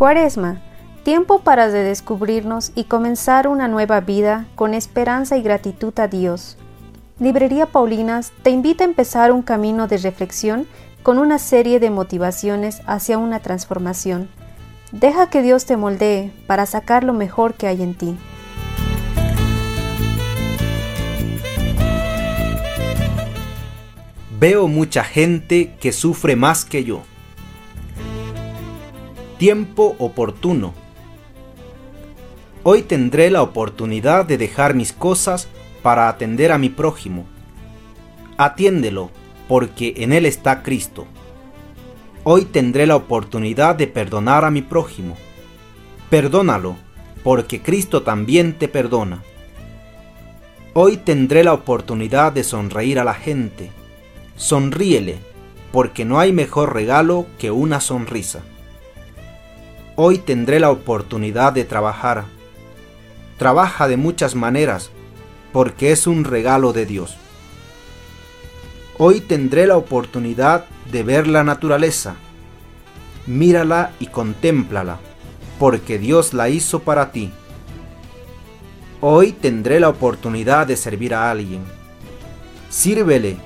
Cuaresma, tiempo para redescubrirnos y comenzar una nueva vida con esperanza y gratitud a Dios. Librería Paulinas te invita a empezar un camino de reflexión con una serie de motivaciones hacia una transformación. Deja que Dios te moldee para sacar lo mejor que hay en ti. Veo mucha gente que sufre más que yo. Tiempo oportuno. Hoy tendré la oportunidad de dejar mis cosas para atender a mi prójimo. Atiéndelo, porque en él está Cristo. Hoy tendré la oportunidad de perdonar a mi prójimo. Perdónalo, porque Cristo también te perdona. Hoy tendré la oportunidad de sonreír a la gente Sonríele, porque no hay mejor regalo que una sonrisa. Hoy tendré la oportunidad de trabajar. Trabaja de muchas maneras, porque es un regalo de Dios. Hoy tendré la oportunidad de ver la naturaleza. Mírala y contémplala, porque Dios la hizo para ti. Hoy tendré la oportunidad de servir a alguien. Sírvele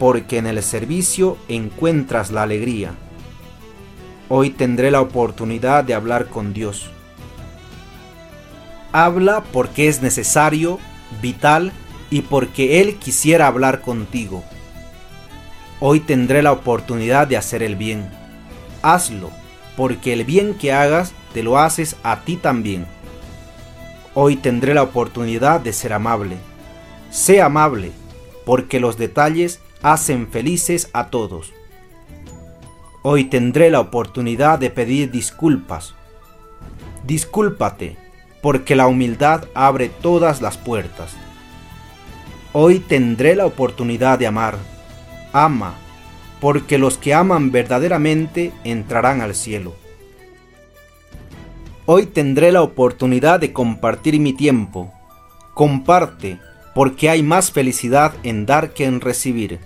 porque en el servicio encuentras la alegría. Hoy tendré la oportunidad de hablar con Dios. Habla porque es necesario, vital y porque Él quisiera hablar contigo. Hoy tendré la oportunidad de hacer el bien. Hazlo, porque el bien que hagas te lo haces a ti también. Hoy tendré la oportunidad de ser amable. Sé amable, porque los detalles hacen felices a todos. Hoy tendré la oportunidad de pedir disculpas. Discúlpate, porque la humildad abre todas las puertas. Hoy tendré la oportunidad de amar. Ama, porque los que aman verdaderamente entrarán al cielo. Hoy tendré la oportunidad de compartir mi tiempo. Comparte, porque hay más felicidad en dar que en recibir.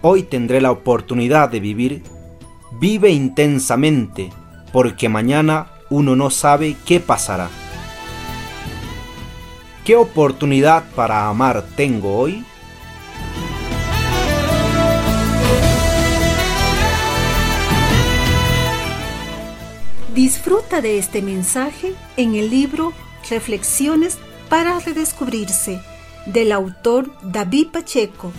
Hoy tendré la oportunidad de vivir. Vive intensamente, porque mañana uno no sabe qué pasará. ¿Qué oportunidad para amar tengo hoy? Disfruta de este mensaje en el libro Reflexiones para redescubrirse del autor David Pacheco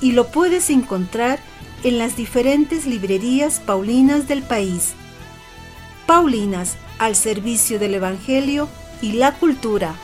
y lo puedes encontrar en las diferentes librerías paulinas del país. Paulinas, al servicio del Evangelio y la cultura.